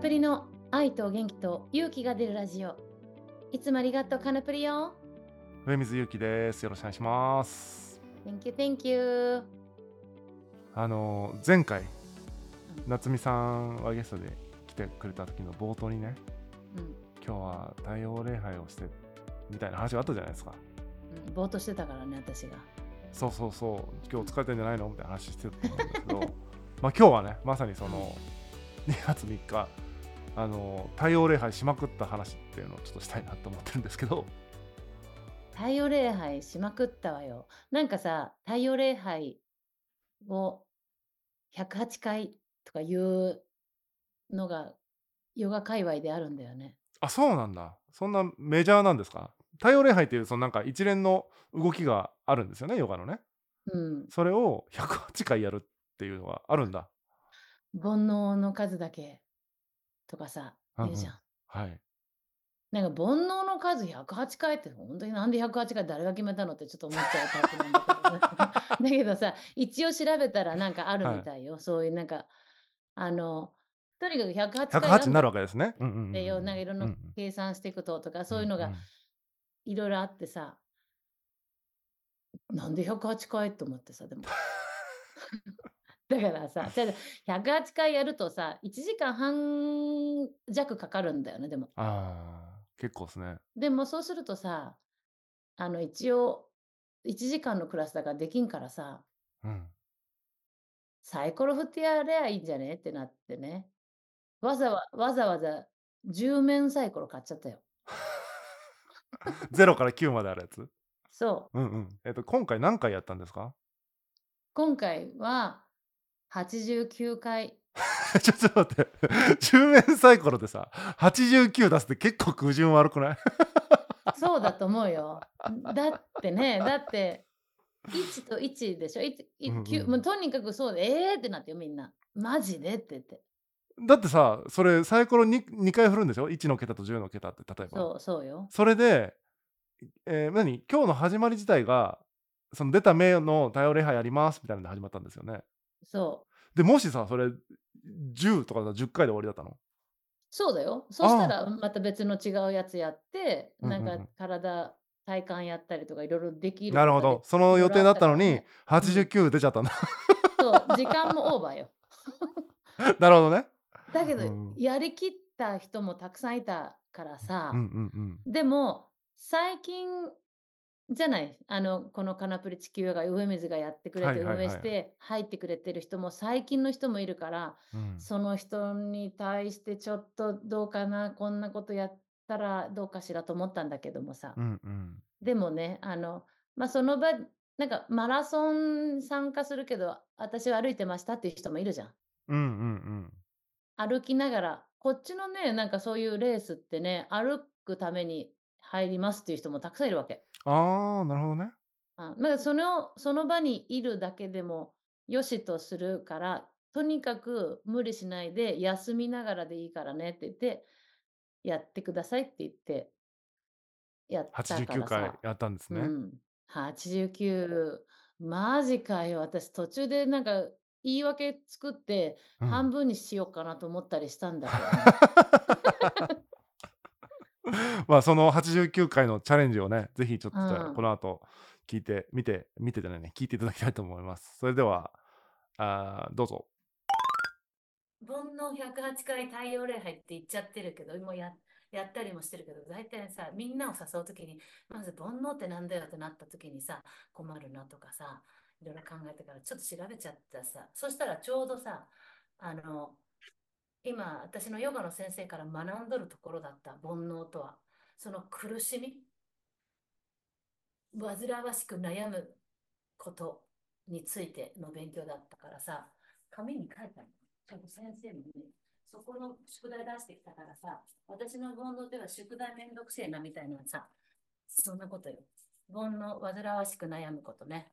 ナプリの愛と元気と勇気が出るラジオ。いつもありがとう、カナプリよ。上水ゆうきです。よろしくお願いします。Thank you, thank you. あの前回夏美さんはゲストで来てくれた時の冒頭にね、うん今日は太陽礼拝をしてみたいな話があったじゃないですか。うん、ぼーっとしてたからね、私が。そうそうそう、今日疲れてんじゃないの？みたいな話してたと思うんですけど、まあ今日はね、まさにその2月3日、あの太陽礼拝しまくった話っていうのをちょっとしたいなと思ってるんですけど、太陽礼拝しまくったわよ。なんかさ、太陽礼拝を108回とかいうのがヨガ界隈であるんだよね。あ、そうなんだ。そんなメジャーなんですか？太陽礼拝っていうそのなんか一連の動きがあるんですよね、ヨガのね。うん。それを108回やるっていうのがあるんだ。煩悩の数だけとかさ、うんうん言うじゃん。はい。なんか煩悩の数108回って本当になんで108回誰が決めたのってちょっと思っちゃうタイプなんだけどね だけどさ一応調べたらなんかあるみたいよ、そういうなんかあのとにかく108回108になるわわけですね。うんうんうなんかいろんなうんうん。計算していくととかそういうのがん。んいろいろあってさ、なんで108回と思ってさでも だからさ じゃあ108回やるとさ1時間半弱かかるんだよねでもああ、結構ですね。でもそうするとさ、あの一応1時間のクラスだからできんからさ、うん。サイコロ振ってやればいいんじゃね？ってなってね。わざわわざわざ10面サイコロ買っちゃったよ。0から9まであるやつ？そう。うんうん。えっと、今回何回やったんですか？今回は89回。ち ょちょっと待って。10面サイコロでさ、89出すって結構空順悪くない？そうだと思うよ。だってね、だって1と1でしょ？いいうんもうとにかくそうで、えーってなってよ、みんな。マジでって言って。だってさ、それサイコロ 2, 2回振るんでしょ ?1 の桁と10の桁って例えば。そう、そうよ。それで、えー何？今日の始まり自体が、その出た目の太陽礼拝やりますみたいなので始まったんですよね。そう。でもしさ、それ10とかさ10回で終わりだったの？そうだよ。そしたらまた別の違うやつやって、なんか体、体幹やったりとかいろいろできるなるほど。その予定だったのにいろいろあったからね89出ちゃったんだ。そう、時間もオーバーよ。なるほどね。だけど、うんやりきった人もたくさんいたからさ、うんうんうん。でも、最近じゃない、あの、このカナプリ地球が上水がやってくれて、はいはいはい運営して入ってくれてる人も最近の人もいるから、うんその人に対してちょっとどうかな、こんなことやったらどうかしらと思ったんだけどもさ。うんうん。でもね、あの、まあ、その場、なんかマラソン参加するけど、私は歩いてましたっていう人もいるじゃん。うんうん歩きながら、こっちのね、なんかそういうレースってね、歩くために入りますっていう人もたくさんいるわけ。うん。ああ、なるほどね。あまあ、その、その場にいるだけでもよしとするから、とにかく無理しないで休みながらでいいからねって言って、やってくださいって言って、やったから89回さ。やったんですね。うん、89マジかよ私途中でなんか言い訳作ってうん半分にしようかなと思ったりしたんだけどね、まあその89回のチャレンジをね、ぜひちょっとこの後聞いて、見て、見てじゃないね、聞いていただきたいと思います。それでは、あーどうぞ。煩悩108回太陽礼拝って言っちゃってるけどもうややったりもしてるけど大体さみんなを誘う時にまず煩悩ってなんだよってなった時にさ困るなとかさいろいろ考えてからちょっと調べちゃったさそしたらちょうどさあの今私のヨガの先生から学んどるところだった煩悩とはその苦しみ煩わしく悩むことについての勉強だったからさ紙に書いたの。ちょっと先生もね、そこの宿題出してきたからさ、私の煩悩では宿題めんどくせえなみたいなさ、そんなことよ。煩悩、煩わしく悩むことね。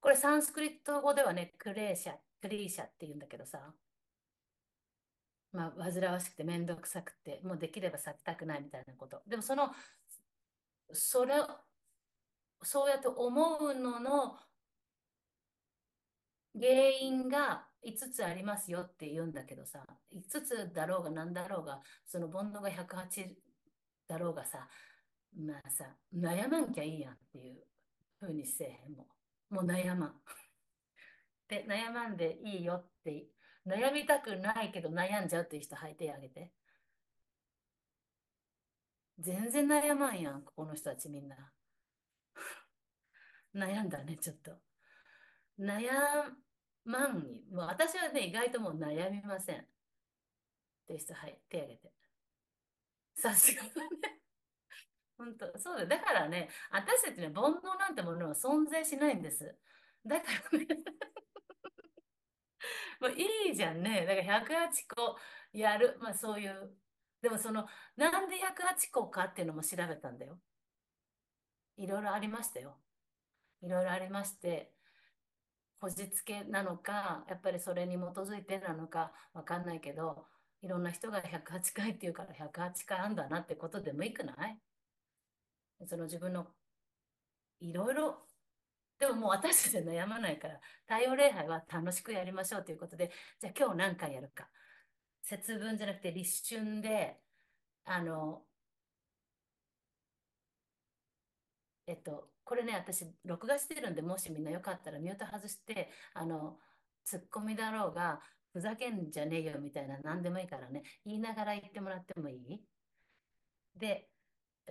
これサンスクリット語ではね、クレーシャ、クリーシャって言うんだけどさ、まあ、煩わしくてめんどくさくて、もうできれば避けたくないみたいなこと。でもその、それ、そうやって思うのの原因が5つありますよって言うんだけどさ、5つだろうが何だろうが、その煩悩が108だろうがさ、まあさ、悩まんきゃいいやんっていうふうにせえへんも。もう悩まん。で、悩まんでいいよって、悩みたくないけど悩んじゃうっていう人、はいてあげて。全然悩まんやん、ここの人たちみんな。悩んだね、ちょっと。悩まんに、もう私はね、意外ともう悩みません。っていう人、はい、手挙げて。さすがだね。本当、そうだ。だからね、私たちね、煩悩なんてものは存在しないんです。だからね もういいじゃんね。だから108個やる。まあそういう。でもその、なんで108個かっていうのも調べたんだよ。いろいろありましたよ。いろいろありまして、こじつけなのか、やっぱりそれに基づいてなのかわかんないけど、いろんな人が108回っていうから108回あんだなってことでもいいくない？その自分のいろいろでももう私たちは悩まないから太陽礼拝は楽しくやりましょうということでじゃあ今日何回やるか。節分じゃなくて立春であのえっとこれね私録画してるんでもしみんなよかったらミュート外してあのツッコミだろうがふざけんじゃねえよみたいな何でもいいからね。言いながら言ってもらってもいい？で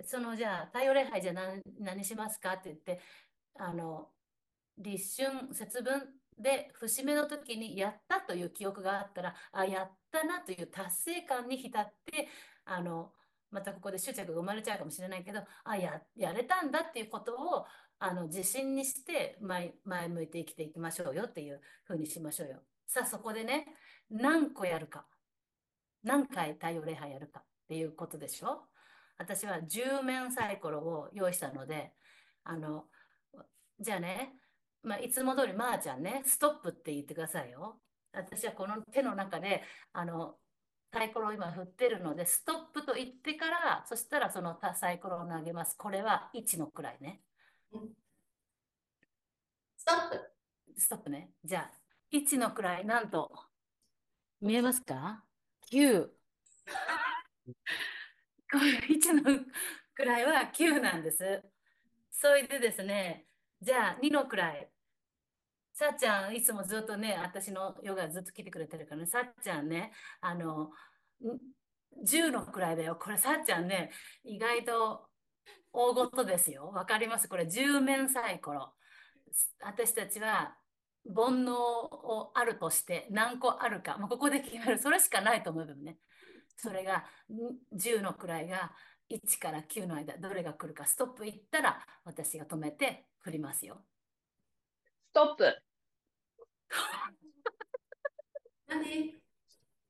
そのじゃあ太陽礼拝じゃ何何しますか？って言ってあの立春節分で節目の時にやったという記憶があったらあやったなという達成感に浸ってあのまたここで執着が生まれちゃうかもしれないけどあややれたんだっていうことをあの自信にして前前向いて生きていきましょうよっていうふうにしましょうよ。さあそこでね何個やるか何回太陽礼拝やるかっていうことでしょ？私は10面サイコロを用意したのであのじゃあね、まあ、いつも通りまーちゃんねストップって言ってくださいよ私はこの手の中であのサイコロを今振ってるのでストップと言ってからそしたらそのサイコロを投げますこれは1のくらいね、ストップストップねじゃあ1のくらいなんと見えますか ?9 1 のくらいは9なんです。それでですね、じゃあ2のくらい。さっちゃん、いつもずっとね、私のヨガずっと来てくれてるからね、さっちゃんね、あの、10のくらいだよ。これさっちゃんね、意外と大ごとですよ。わかります？これ10面サイコロ。私たちは煩悩をあるとして何個あるか、まあ、ここで決める。それしかないと思うけどね。それが10の位が1から9の間どれが来るかストップいったら私が止めて振りますよ。ストップ。何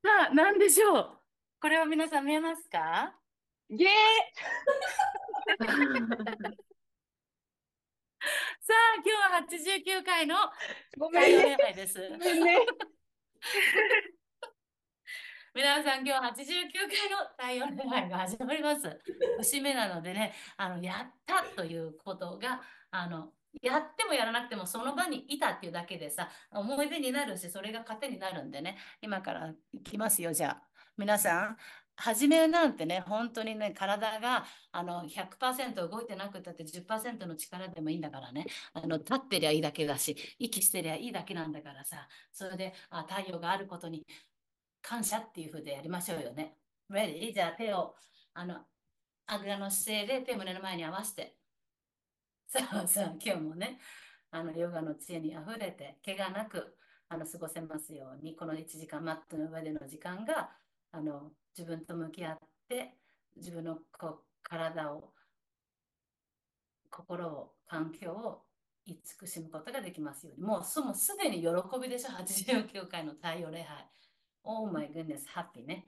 さあ何でしょう？これは皆さん見えますか？ゲー さあ今日は89回のごめんね。です。ごめんね。皆さん、今日89回の太陽礼拝が始まります。節目なのでね、あの、やったということが、あの、やってもやらなくてもその場にいたっていうだけでさ、思い出になるし、それが糧になるんでね、今からいきますよ、じゃあ。皆さん、初めなんてね、本当にね、体があの100%動いてなくたって10%の力でもいいんだからね、あの立ってりゃいいだけだし、息してりゃいいだけなんだからさ、それであ太陽があることに感謝っていうふうでやりましょうよね。Ready? じゃあ手を、あの、あぐらの姿勢で手胸の前に合わせて。そうそう、今日もね、あの、ヨガの知恵にあふれて、怪我なく、あの、過ごせますように、この1時間、マットの上での時間が、あの、自分と向き合って、自分のこう体を、心を、環境を慈しむことができますように。もう、そもすでに喜びでしょ、89回の太陽礼拝。Oh my goodness, happy ね。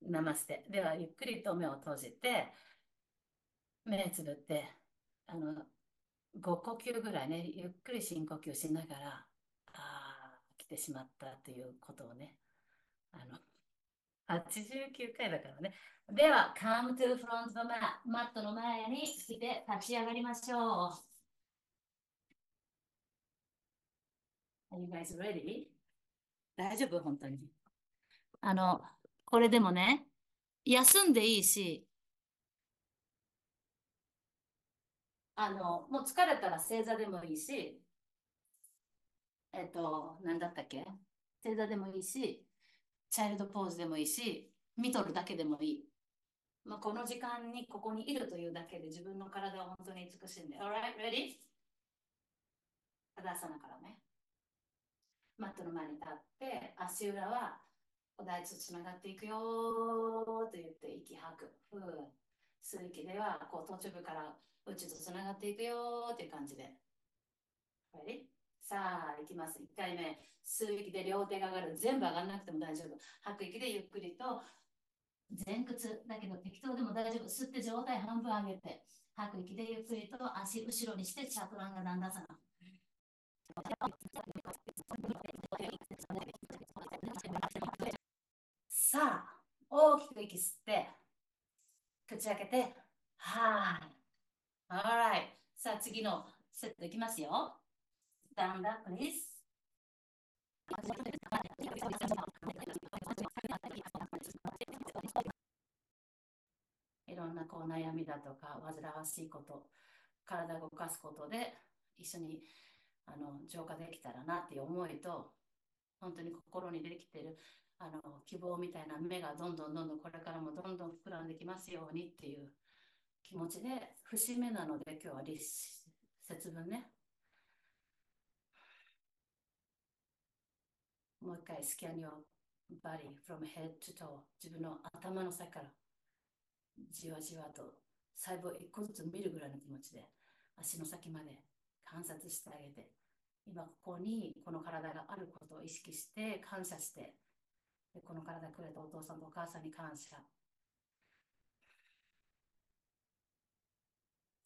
ナマステ。では、ゆっくりと目を閉じて、目つぶって、あの、5呼吸ぐらいね、ゆっくり深呼吸しながら、ああ、来てしまったということをね、あの、89回だからね。では、come to front the mat。マットの前に来て立ち上がりましょう。Are you guys ready? 大丈夫？本当に。あの、これでもね、休んでいいし、あの、もう疲れたら正座でもいいし、えっと、何だったっけ？正座でもいいし、チャイルドポーズでもいいし、見とるだけでもいい。まあ、この時間にここにいるというだけで自分の体を本当に慈しいんで。Alright, ready? タダサナからね。マットの前に立って、足裏はお大地とつながっていくよーと言って息吐く。ふう吸う息ではこう頭頂部から宇宙とつながっていくよっていう感じで。はいさあ、いきます。1回目。吸う息で両手が上がる。全部上がらなくても大丈夫。吐く息でゆっくりと前屈だけど適当でも大丈夫。吸って上体半分上げて。吐く息でゆっくりと足後ろにしてチャクランがだんだんさ。さあ、大きく息吸って、口開けて、はい。次のセットいきますよ。Stand up, please. いろんなこう悩みだとか煩わしいこと体を動かすことで一緒にあの浄化できたらなっていう思いと本当に心にできてるあの希望みたいな目がどんどんどんどんこれからもどんどん膨らんできますようにっていう気持ちで節目なので今日は立節分ね。もう一回スキャン your body from head to toe 自分の頭の先から。じわじわと細胞一個ずつ見るぐらいの気持ちで足の先まで観察してあげて。今ここにこの体があることを意識して感謝してでこの体くれたお父さんとお母さんに感謝。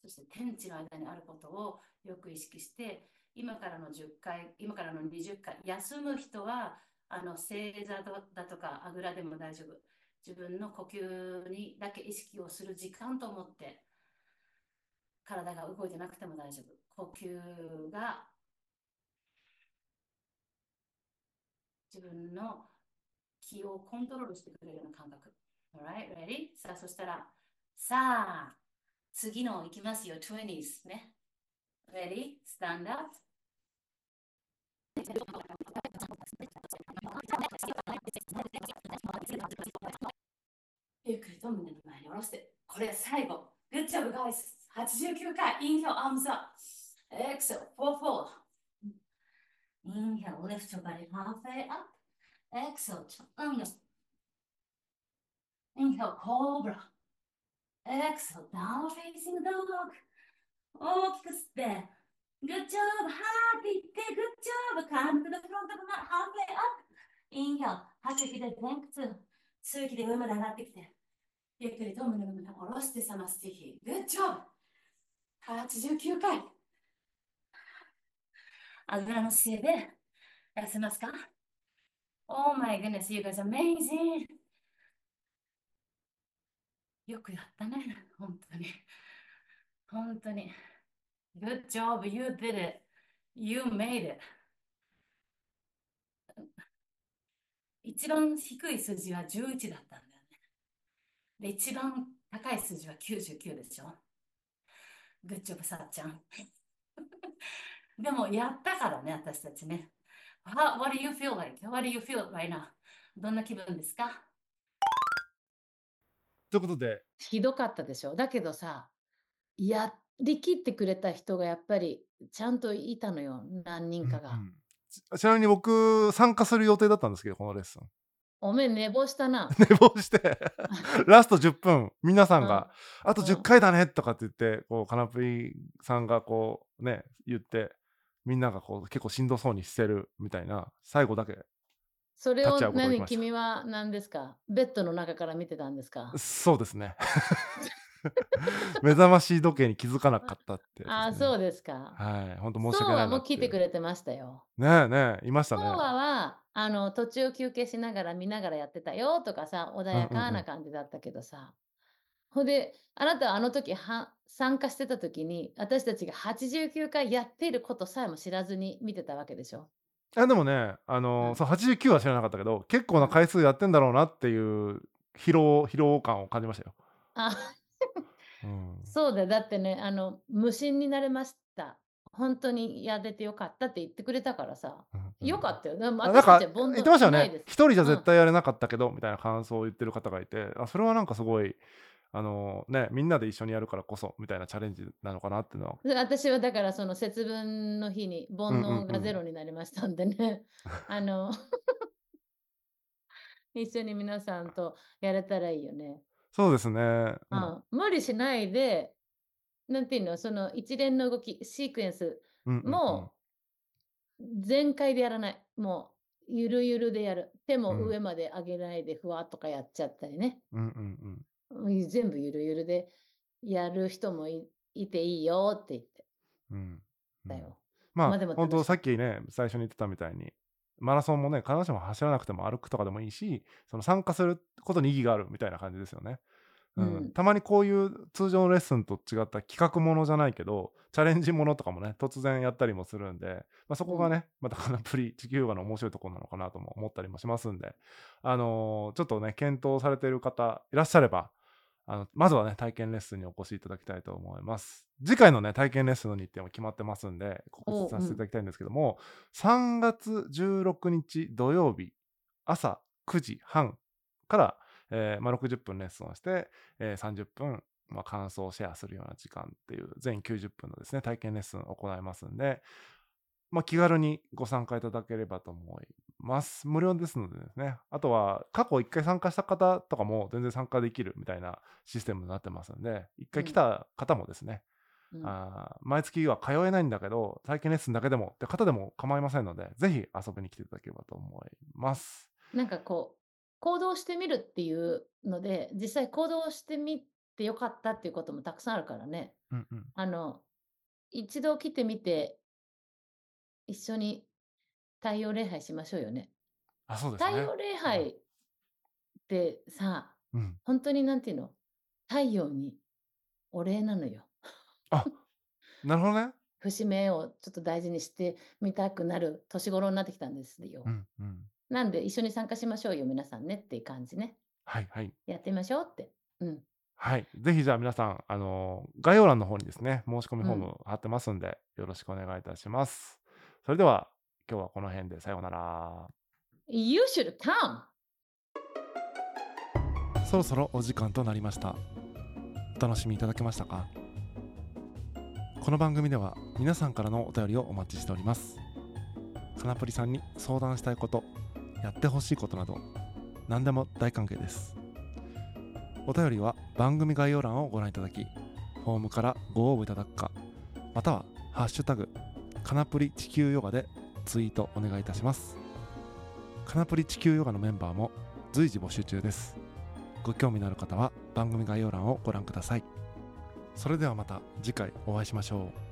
そして天地の間にあることをよく意識して今からの10回今からの20回休む人はあの正座だとかあぐらでも大丈夫。自分の呼吸にだけ意識をする時間と思って体が動いてなくても大丈夫。呼吸が自分の気をコントロールしてくれるような感覚。Alright, ready? さあそしたらさあ次のいきますよ 20s ね Ready? Stand up ゆっくりと胸の前に下ろして。これ最後。Good job, guys. 89回。Inhale, arms up. Exhale, four, four. Inhale, lift your body halfway up. Exhale, triangle. Inhale, cobra. Exhale, down facing dog. 大きく吸って。Good job, はーって言って。Good job. Come to the front of my halfway up. Inhale, 吐く息で前屈。吸う息で上まで上がってきて。ゆっくりと胸の上を下ろしてサマスティヒ。Good job! 89回。あぐらの姿勢で痩せますか ?Oh my goodness, you guys are amazing! よくやったね、本当に。本当に。Good job, you did it. You made it. 一番低い数字は11だったんだよね。で、一番高い数字は99でしょ。グッジョブさっちゃん。でも、やったからね、私たちね。How, what do you feel like? What do you feel right now? どんな気分ですか？ということで、ひどかったでしょ？だけどさ、やりきってくれた人がやっぱりちゃんといたのよ、何人かが。うんうんちちなみに僕参加する予定だったんですけどこのレッスンおめえ寝坊したな。寝坊して ラスト10分皆さんうんが「あとうん10回だね」とかって言ってこうカナプリさんがこうね言ってみんながこう結構しんどそうにしてるみたいな最後だけそれを立ち会うことができ何ました。君は何ですか？ベッドの中から見てたんですか？そうですね。目覚まし時計に気づかなかったってやつですね、ああ、そうですか。はい。本当申しそう訳ないなはもう来てくれれてましたよ。ねえねえいましたね。そうははあの途中休憩しながら見ながらやってたよとかさ穏やかうんうんうなん感じだったけどさ、ほんであなたはあの時は参加してた時に私たちが89回やっていることさえも知らずに見てたわけでしょ？いやでもねあの、うん。そう89は知らなかったけど結構な回数やってんだろうなっていう疲労疲労感を感じましたよ、あ、うん、そうだよ。だってね、あの、無心になれました。本当にやれてよかったって言ってくれたからさ。うんよかったよ。でも私あなんかたち言ってましたよね。一人じゃ絶対やれなかったけど、みたいな感想を言ってる方がいて。あそれはなんかすごいあのねみんなで一緒にやるからこそみたいなチャレンジなのかなっていうのは。で私はだからその節分の日に煩悩がゼロになりましたんでね、あの 一緒に皆さんとやれたらいいよね。そうですね、ううん。ん、無理しないで、なんていうの、その一連の動き、シークエンスも全開でやらない。もうゆるゆるでやる。手もうん。上まで上げないでふわっとかやっちゃったりね。うんうんうんうん全部ゆるゆるでやる人もいいていいよって言って。うんうん。たよ。まあ、まあでも本当さっきね最初に言ってたみたいにマラソンもね必ずしも走らなくても歩くとかでもいいしその参加することに意義があるみたいな感じですよね。うんうん。たまにこういう通常のレッスンと違った企画ものじゃないけどチャレンジものとかもね突然やったりもするんで、まあ、そこがね、またこのプリ地球ヨガの面白いところなのかなとも思ったりもしますんで、あのーちょっとね検討されている方いらっしゃればあのまずはね体験レッスンにお越しいただきたいと思います。次回のね体験レッスンの日程も決まってますんで告知させていただきたいんですけども、3月16日土曜日朝9時半から、えーまあ、60分レッスンをして、えー30分、まあ、感想をシェアするような時間っていう全90分のですね体験レッスンを行いますんで、まあ、気軽にご参加いただければと思います。無料ですのでですね。あとは、過去1回参加した方とかも全然参加できるみたいなシステムになってますんで、1回来た方もですね、うんあー毎月は通えないんだけど、体験レッスンだけでもって方でも構いませんので、ぜひ遊びに来ていただければと思います。なんかこう行動してみるっていうので実際行動してみてよかったっていうこともたくさんあるからねうんうん。あの一度来てみて一緒に太陽礼拝しましょうよね。あ、そうですね。太陽礼拝ってさうん。本当になんていうの？太陽にお礼なのよ。あ、なるほどね。節目をちょっと大事にしてみたくなる年頃になってきたんですよ。うんうん。なんで一緒に参加しましょうよ皆さんねっていう感じね。はいはい。やってみましょうって。うん。はい。ぜひじゃあ皆さん、あのー概要欄の方にですね、申し込みフォーうんム貼ってますんで、よろしくお願いいたします。それでは、今日はこの辺でさようなら。You should come! そろそろお時間となりました。お楽しみいただけましたか？この番組では皆さんからのお便りをお待ちしております。かなぷりさんに相談したいこと、やってほしいことなど、何でも大歓迎です。お便りは番組概要欄をご覧いただき、フォームからご応募いただくか、またはハッシュタグ、かなぷり地球ヨガでツイートお願いいたします。かなプリ地球ヨガのメンバーも随時募集中です。ご興味のある方は番組概要欄をご覧ください。それではまた次回お会いしましょう。